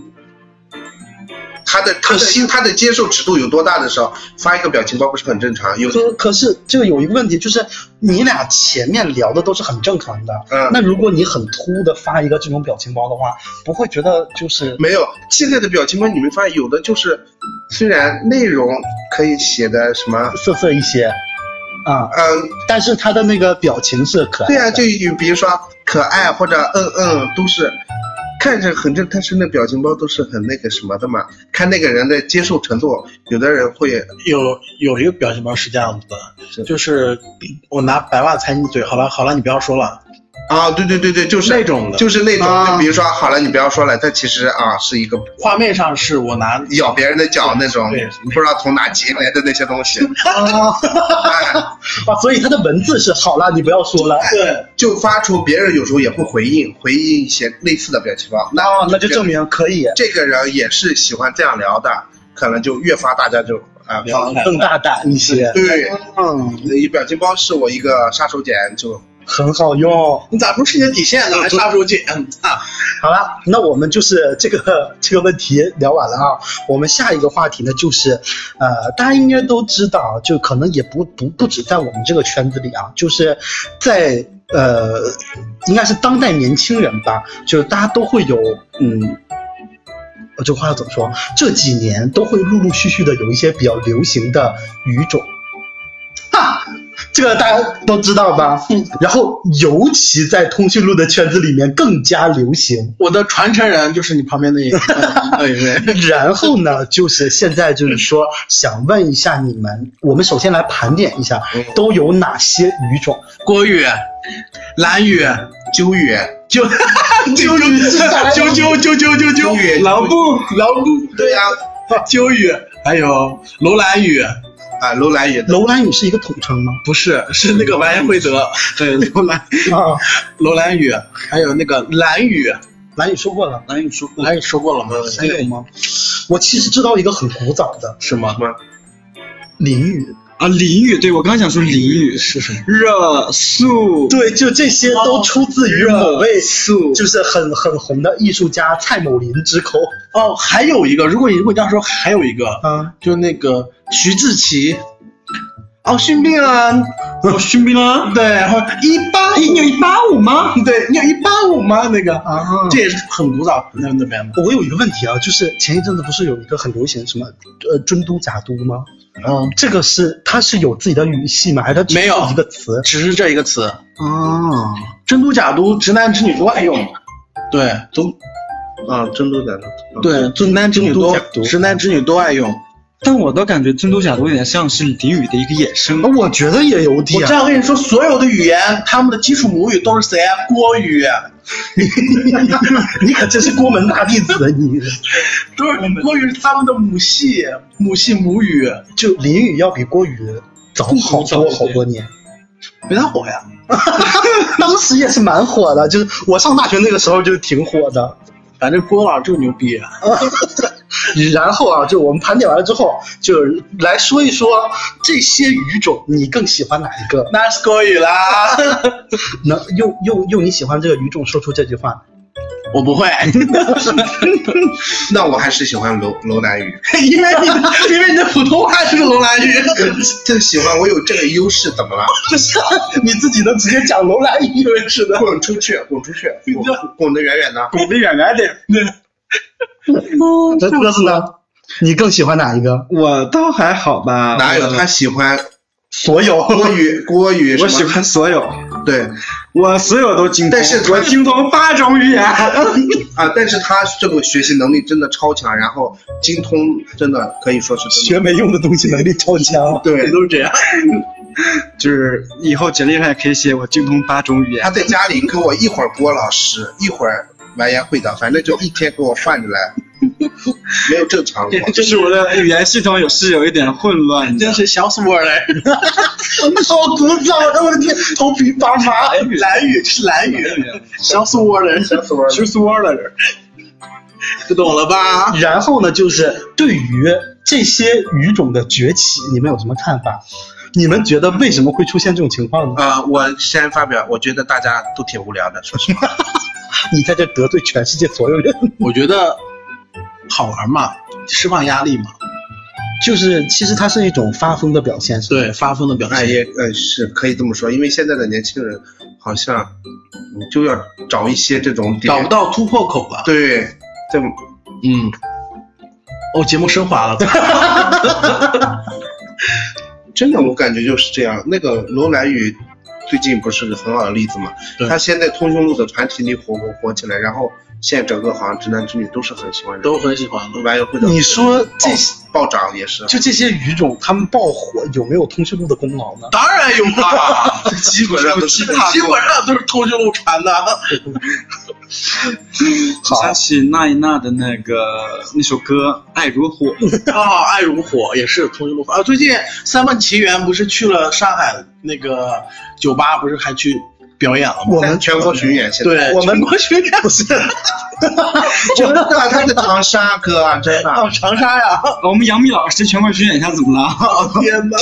他的他的他的接受尺度有多大的时候，发一个表情包不是很正常？有
可可是这个有一个问题，就是你俩前面聊的都是很正常的，
嗯
那如果你很突的发一个这种表情包的话，不会觉得就是
没有现在的表情包，你没发现有的就是虽然内容可以写的什么，
色色一些啊？
嗯，
但是他的那个表情是可爱的。
对啊，就有比如说可爱或者嗯嗯，都是看着很正，但是那表情包都是很那个什么的嘛。看那个人的接受程度，有的人会
有有一个表情包是这样子的，就是我拿白袜踩你嘴，好了好了，你不要说了，
啊，对对对对，就是
那种的
就是那种，
啊
就比如说好了，你不要说了，但其实啊是一个
画面上是我拿
咬别人的脚那种
对，
不知道从哪挤来的那些东西。
啊
哎
啊，所以他的文字是好了，你不要说了。
对，
就发出别人有时候也会回应，回应一些类似的表情包。那
啊，那就证明可以
这个人也是喜欢这样聊的，可能就越发大家就啊放。
更大胆一些。
对，
嗯，
一表情包是我一个杀手锏，就
很好用。
你咋不是你的底线呢？还杀手锏啊？
好了，那我们就是这个 这个问题聊完了啊。我们下一个话题呢，就是呃，大家应该都知道，就可能也不不不止在我们这个圈子里啊，就是在呃，应该是当代年轻人吧，就是大家都会有嗯。我这话要怎么说？这几年都会陆陆续续的有一些比较流行的语种，哈，这个大家都知道吧？嗯然后尤其在通讯录的圈子里面更加流行。
我的传承人就是你旁边那一那一位，
然后呢，就是现在就是说，想问一下你们，我们首先来盘点一下，都有哪些语种？
国语、蓝语、
鸠语。
就
鸠语是啥呀
啾啾啾啾啾
鸠语
啾，狼步狼步，
对呀、
鸠语，还有楼兰语，
啊，楼兰语
楼兰语是一个统称吗？
不是，是那个完颜慧德，对，楼兰
啊，
楼兰语，还有那个兰语，
兰语说过了，
兰语说兰语说过了吗？
还有吗？我其实知道一个很古早的
什么？
淋语，
啊，淋雨，对我刚想说淋雨
是什么？
热素，
对，就这些都出自于某位
素
就是很很红的艺术家蔡某林之口。
哦，还有一个，如果你如果这样说，还有一个，
啊，
就那个徐志奇，哦，训兵啊，
哦，训兵啊。
对，然后一八
你有一八五吗？
对，你有一八五吗？那个
啊
这也是很古早那那边的。
我有一个问题啊，就是前一阵子不是有一个很流行什么呃尊都假都吗？
嗯，
这个是它是有自己的语系吗？还是它只
没有
一个词？
只是这一个词，
啊，
真都假都，直男直女都爱用。对，都
啊，真都假都。
对，直男直女都直男直女都爱用。
但我倒感觉真都假都有点像是俚语的一个衍生。
我觉得也有点
我
点
这。样跟你说，所有的语言，他们的基础母语都是谁啊？国语，
你可真是郭门大弟子，你
都是郭语是他们的母系，母系母语，
就俚语要比郭语早好多好多年。
没他火呀。
当时也是蛮火的，就是我上大学那个时候就挺火的。
反正郭老师就牛逼，
然后啊，就我们盘点完了之后，就来说一说这些语种，你更喜欢哪一个？
那是国语啦。
能用用用你喜欢这个语种说出这句话。
我不会，
那我还是喜欢楼楼兰语，
因为你的因为你的普通话是个楼兰语，
就喜欢我有这个优势，怎么了？
就是你自己能直接讲楼兰语似的。
滚出去，滚出去，滚滚得远远的。
滚得远远点。
这鸽子呢？你更喜欢哪一个？
我倒还好吧，
哪有他喜欢
所有。
郭宇？郭宇
我喜欢所有，
对
我所有都精通，
但是
我精通八种语言。
啊，但是他这个学习能力真的超强，然后精通真的可以说是
学没用的东西能力超强。
对。
都是这样。
就是以后简历上也可以写我精通八种语言
他。在家里跟我一会儿郭老师，一会儿完颜慧的，反正就一天给我换着来，没有正常过。
就是我的语言系统有是有一点混乱的
真。是笑死 我了！
好古早的，我的天，头皮发麻。
蓝语是蓝语，笑死我了，笑死我了，笑死我了，不懂了吧？
然后呢，就是对于这些语种的崛起，你们有什么看法？你们觉得为什么会出现这种情况呢？
呃，我先发表，我觉得大家都挺无聊的，说实话。
你在这得罪全世界所有人。
我觉得好玩嘛，释放压力嘛，
就是其实它是一种发疯的表现，是吧？
对，发疯的表
哎，
现。
也呃是可以这么说，因为现在的年轻人好像你就要找一些这种点
找不到突破口了。
对，这
嗯，哦，节目升华了。
真的我感觉就是这样。那个罗兰宇最近不是个很好的例子嘛？他先在通讯录的团体里火火火起来，然后现在整个好像直男直女都是很喜欢，
都很喜欢的。
玩友会的
你说这
暴涨也是，
就这些语种，他们爆火有没有通讯录的功劳呢？
当然有啦，
基本上都是
基本上都是通讯录传的。
好
想起那一娜的那个那首歌《爱如火》，
啊，爱如火也是通讯录啊。最近三万奇缘不是去了上海那个酒吧，不是还去表演了吗？
我们
全国巡演，现在
对，
我们
全国巡演
不是，
我们啊，他是长沙哥啊，真的。
哦，长沙呀！
我们杨幂老师全国巡演一下怎么了？
天哪！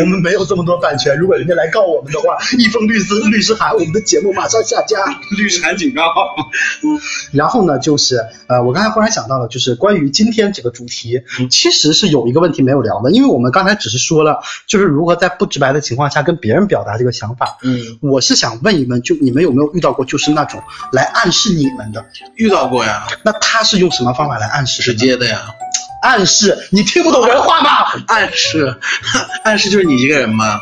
我们没有这么多版权，如果人家来告我们的话，一封律师律师函，我们的节目马上下架。
律师函警告。
然后呢，就是呃，我刚才忽然想到了，就是关于今天这个主题，其实是有一个问题没有聊的，因为我们刚才只是说了，就是如何在不直白的情况下跟别人表达这个想法。
嗯，
我是想问一问，就你们有没有遇到过就是那种来暗示你们的？
遇到过呀，
那他是用什么方法来暗示？
直接的呀。
暗示，你听不懂人话吗？
暗示，暗示就是你一个人吗？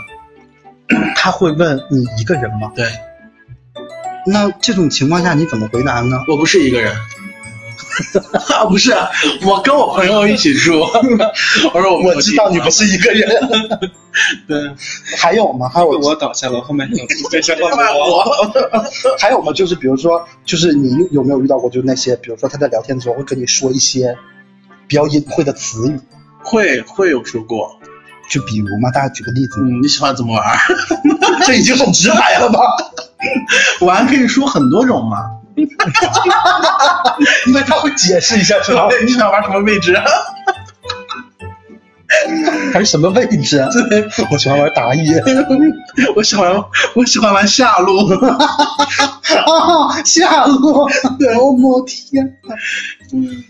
他会问你一个人吗？
对，
那这种情况下你怎么回答呢？
我不是一个人。啊，不是，我跟我朋友一起住。我说我
我知道你不是一个人。
对，
还有吗？还有
我倒下了，后面有
我？
还有吗？就是比如说，就是你有有没有遇到过，就是那些，比如说他在聊天的时候会跟你说一些比较隐晦的词语，
会会有说过。
就比如嘛，大家举个例子，
嗯，你喜欢怎么玩？
这已经很直白了吧？
我还可以说很多种嘛。
因为他会解释一下，是吧？
你想玩什么位置？
还是什么位置？啊我喜欢玩打野。
我喜欢我喜欢玩下路。
啊，下路！哦，我天呐！嗯，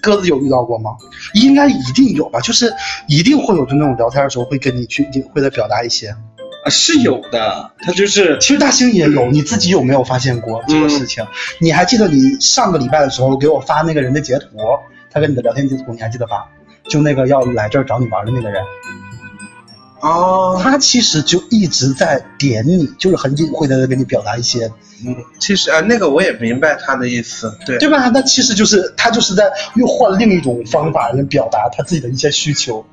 鸽子有遇到过吗？应该一定有吧，就是一定会有就那种聊天的时候会跟你去隐晦的表达一些。
啊，是有的，他就是
其实大兴也有，你自己有没有发现过这个事情？你还记得你上个礼拜的时候给我发那个人的截图，他跟你的聊天截图，你还记得吧？就那个要来这儿找你玩的那个人，
哦，
他其实就一直在点你，就是很隐晦的在跟你表达一些，
嗯，其实啊，那个我也明白他的意思，对，
对吧？那其实就是他就是在又换另一种方法来表达他自己的一些需求，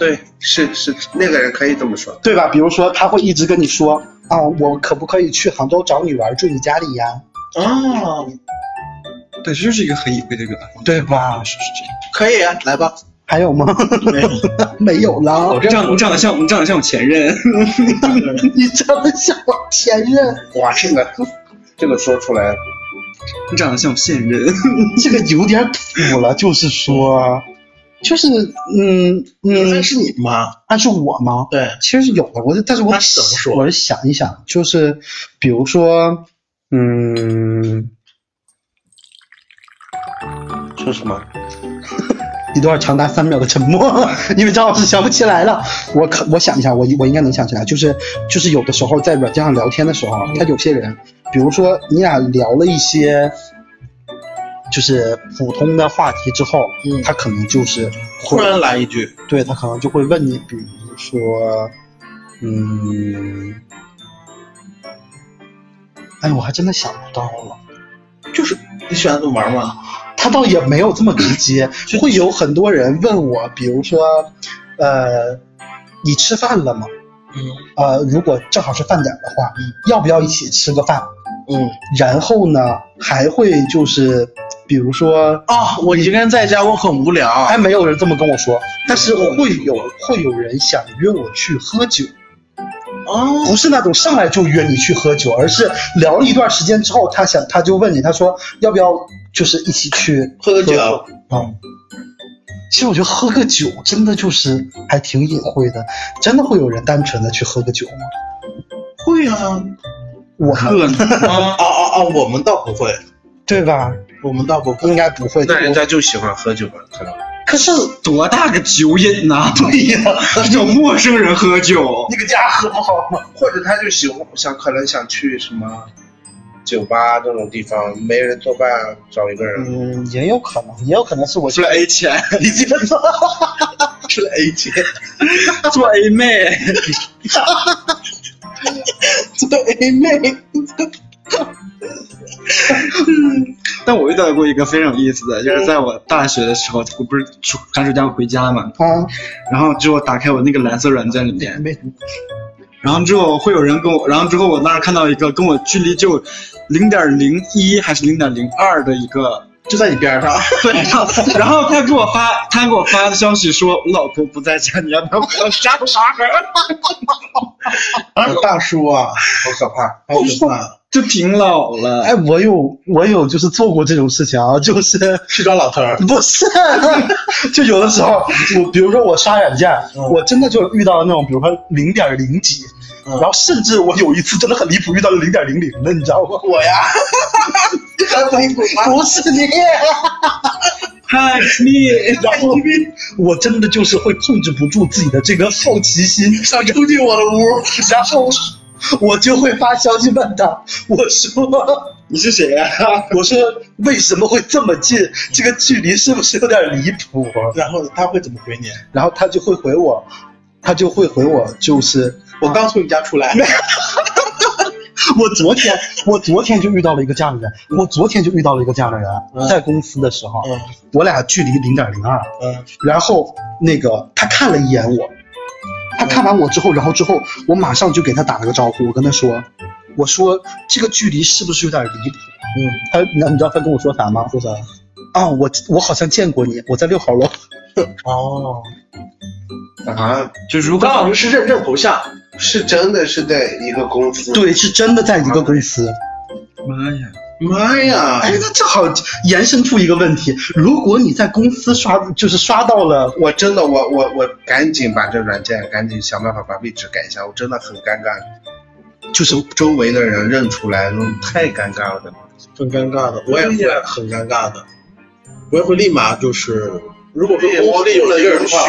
对，是是，那个人可以这么说，
对吧？比如说他会一直跟你说啊，我可不可以去杭州找你玩，住你家里呀？
啊，
对，这就是一个很隐晦的表达方式，
对吧？
是是这样。
可以啊，来吧。
还有吗？
没有，
没有了。
你长你长得像你长得像我前任，
你长得像我前任，
哇，这个这个说出来，
你长得像我现任。
这个有点土了。就是说，就是嗯嗯
那，是你吗？
暗示我吗？
对，
其实是有的，我就但是我
怎么说
我是想一想，就是比如说，嗯，
说什么？
一段长达三秒的沉默，因为张老师想不起来了。我可我想一下，我我应该能想起来，就是就是有的时候在软件上聊天的时候，他有些人，比如说你俩聊了一些。就是普通的话题之后，
嗯
他可能就是会
突然来一句，
对他可能就会问你，比如说，嗯，哎，我还真的想不到了。
就是你喜欢怎么玩吗？
他倒也没有这么直接，会有很多人问我，比如说，呃，你吃饭了吗？
嗯
呃，如果正好是饭点的话，
嗯
要不要一起吃个饭？
嗯
然后呢，还会就是，比如说，
啊，我一个人在家，我很无聊。
还没有人这么跟我说，但是会有会有人想约我去喝酒。
哦，
不是那种上来就约你去喝酒，而是聊了一段时间之后，他想他就问你，他说要不要就是一起去
喝个酒
啊，其实我觉得喝个酒真的就是还挺隐晦的，真的会有人单纯的去喝个酒吗？
会啊，
我
可能
啊啊啊啊！我们倒不会。
对吧？
我们倒不。
应该不会。
那人家就喜欢喝酒吧？可能
可是
多大个酒瘾呐、对呀，找陌生人喝酒，
那个家喝不好吗？
或者他就喜欢想可能想去什么酒吧这种地方，没人作伴，找一个人。
嗯，也有可能，也有可能是我
出来 A 钱，
你记得吗？
出来 A 钱，
做 A 妹，
做 A 妹，
但我遇到过一个非常有意思的，就是在我大学的时候，我不是暑寒暑假回家嘛，
啊，
然后之后打开我那个蓝色软件里面，然后之后会有人跟我，然后之后我那儿看到一个跟我距离就零点零一还是零点零二的一个，
就在你边上。
对，然后他给我发，他给我发的消息说，我老婆不在家，你要不要帮我杀 杀
大叔啊，
好可怕！
好可怕！
就挺老了，
哎，我有我有就是做过这种事情啊，就是
去找老头儿，
不是，就有的时候我比如说我刷软件，我真的就遇到了那种比如说零点零几。
嗯
然后甚至我有一次真的很离谱，遇到了零点零零的，你知道吗？
我呀，
不是你，
嗨你，
然后我真的就是会控制不住自己的这个好奇心，
想冲进我的屋，
然后我就会发消息问他，我说
你是谁呀、
我说为什么会这么近？这个距离是不是有点离谱？
然后他会怎么回你？
然后他就会回我，他就会回我，就是
我刚从你家出来，
我昨天我昨天就遇到了一个这样的人，我昨天就遇到了一个这样的人，
嗯
在公司的时候，
嗯
我俩距离零点零二，
嗯
然后那个他看了一眼我，他看完我之后，然后之后我马上就给他打了个招呼，我跟他说，我说这个距离是不是有点离谱？
嗯，
他你你知道他跟我说啥吗？
说啥？
啊，我我好像见过你，我在六号楼。
哦，
啊，
就如果
张老师是认证头像，
是真的是在一个公司。，
对，是真的在一个公司。
妈呀，
妈呀！
哎，那正好延伸出一个问题：如果你在公司刷，就是刷到了，
我真的我我我赶紧把这软件赶紧想办法把位置改一下，我真的很尴尬，就是周围的人认出来，那太尴尬了。
很尴尬的，我也会很尴尬的，我也会立马就是，如果说
我
公司里有一个人的话，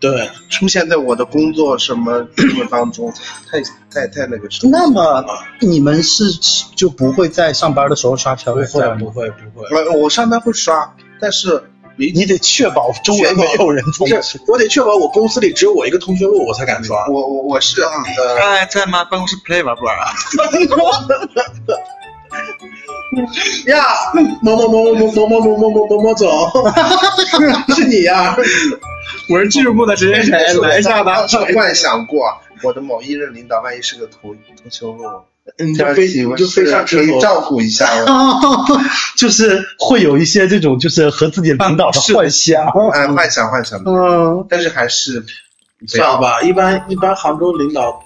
对，
出现在我的工作什么什么当中，太太太那个什么。
那么你们是就不会在上班的时候刷车
不会不会不会，
我我上班会刷，但是你
你得确保周围没有人
不
在
是，我得确保我公司里只有我一个通讯录，我才敢刷。
我我我是呃，
哎，在吗？办公室 play 玩不玩啊？
呀，某某某某某某某某某某某某总，是你呀？
我是技术部的谁谁谁，来一下吧。
是幻想过我的某一任领导万一是个头头球路，
你就飞，你就飞上
可以。照顾一下。我。
就是会有一些这种就是和自己领导的 幻想。
哎，幻想幻想，
嗯，
但是还是不要。
算了吧，一般一般杭州领导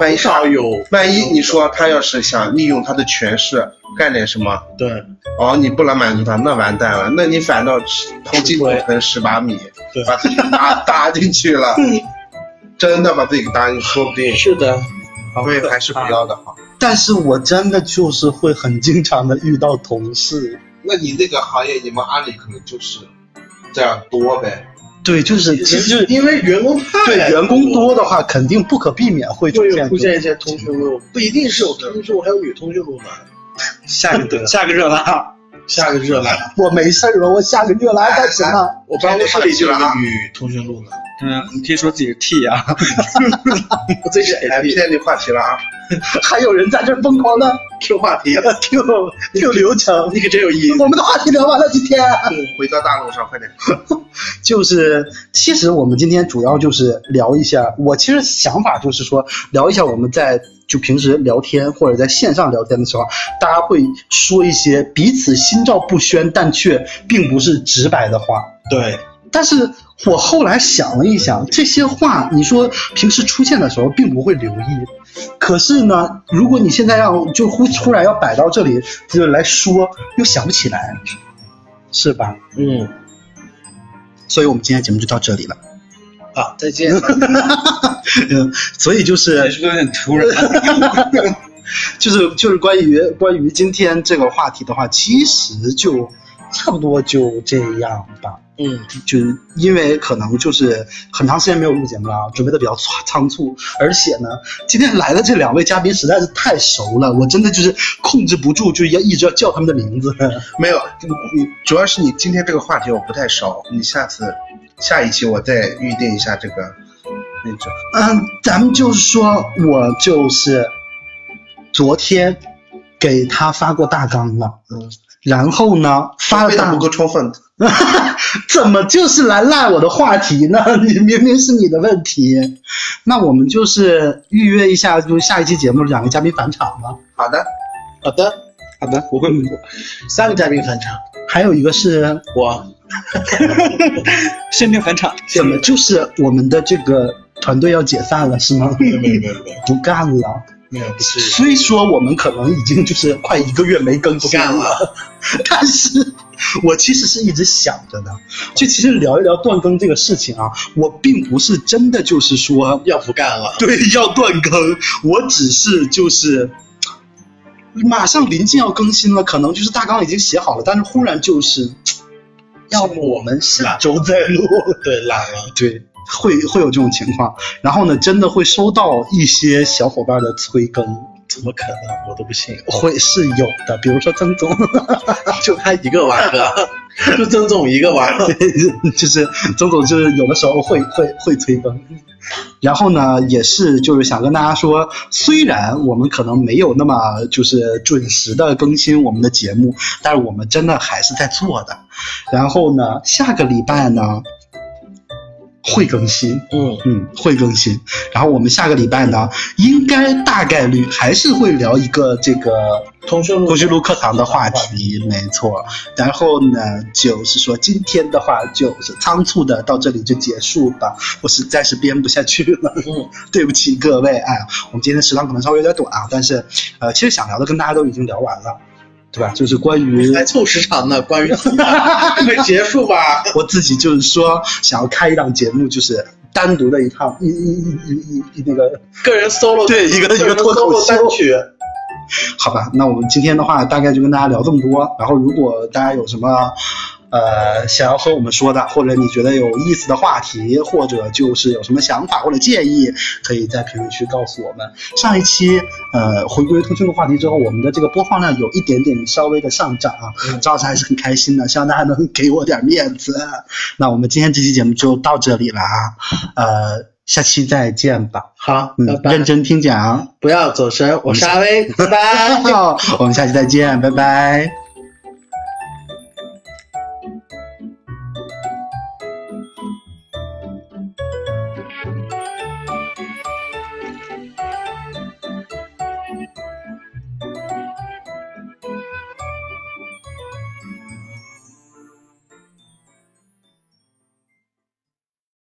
万一
很少有，
万一你说他要是想利用他的权势干点什么，
对。
哦，你不能满足他，那完蛋了，那你反倒投进火盆十八米，
对。
把自己打打 进去了，真的把自己给打进去，说不定。
是的，
所以还是不要的好。
但是我真的就是会很经常的遇到同事，
那你那个行业，你们阿里可能就是这样多呗。
对，就是其实
因为员工太
对员工多的话，肯定不可避免会出现
出现一些通讯录，不一定是有通讯录，还有女通讯录呢。
下个下个热拉，
下个热拉，
我没事儿了，我下个热拉干什么？
我办公室里就有个女通讯录呢。
嗯，你可以说自己是 T 啊。
我自己是
哎
，AP
偏离话题了啊！
还有人在这疯狂的
Q 话题，
Q Q 流程。
你可真有意思。
我们的话题聊完了，今天
回到大路上，快点。
就是，其实我们今天主要就是聊一下，我其实想法就是说，聊一下我们在就平时聊天或者在线上聊天的时候，大家会说一些彼此心照不宣，但却并不是直白的话。
对，
但是我后来想了一想，这些话你说平时出现的时候并不会留意，可是呢，如果你现在要就忽突然要摆到这里就来说，又想不起来，是吧？
嗯，
所以我们今天节目就到这里了。
好，再见。
嗯，所以就是
结束的有点突然。
就是就是关于关于今天这个话题的话，其实就差不多就这样吧。
嗯，
就是因为可能就是很长时间没有录节目了，准备的比较仓仓促，而且呢，今天来的这两位嘉宾实在是太熟了，我真的就是控制不住，就要一直要叫他们的名字。
没有，你主要是你今天这个话题我不太熟，你下次下一期我再预定一下这个那种。
嗯，咱们就是说我就是昨天给他发过大纲了，
嗯，
然后呢发了大
不够充分，
怎么就是来赖我的话题呢？你明明是你的问题。那我们就是预约一下，就是下一期节目两个嘉宾返场吧。
好的，
好的，
好的，
我会三个嘉宾返场，
还有一个是
我
限定返场，
怎么就是我们的这个团队要解散了是吗？
没没有没有没有
不干了。
没有不是。
虽说我们可能已经就是快一个月没更新
了，
但是我其实是一直想着的，就其实聊一聊断更这个事情啊，我并不是真的就是说
要不干了，
对要断更，我只是就是马上临近要更新了，可能就是大纲已经写好了，但是忽然就是，要不我们下周再录，
对懒了，
对。会会有这种情况，然后呢，真的会收到一些小伙伴的催更，
怎么可能？我都不信，
会是有的，比如说曾总，
就他一个玩的，就曾总一个玩的，
就是曾总就是有的时候会会会催更，然后呢，也是就是想跟大家说，虽然我们可能没有那么就是准时的更新我们的节目，但是我们真的还是在做的。然后呢，下个礼拜呢会更新，
嗯，
嗯，会更新。然后我们下个礼拜呢，应该大概率还是会聊一个这个
通讯录
通讯录课堂的话题，没错。然后呢，就是说今天的话就是仓促的到这里就结束吧，我实在是编不下去了，
嗯，
对不起各位。哎，我们今天时长可能稍微有点短啊，但是呃，其实想聊的跟大家都已经聊完了。对吧？就是关于
还凑时长呢，关于快 结束吧。
我自己就是说，想要开一档节目，就是单独的一趟一一一一一一那个
个人 solo
对一个一个脱口
单曲，
好吧，那我们今天的话大概就跟大家聊这么多。然后，如果大家有什么呃想要和我们说的，或者你觉得有意思的话题，或者就是有什么想法或者建议，可以在评论区告诉我们。上一期呃回归通讯录话题之后，我们的这个播放量有一点点稍微的上涨啊，赵老师还是很开心的，希望大家能给我点面子。那我们今天这期节目就到这里了啊，呃，下期再见吧。
好，
嗯
拜，拜
认。真听讲。
不要走神，我是阿威，拜拜。
好，我们下期再见，拜拜。